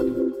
Thank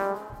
Bye.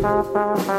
Thank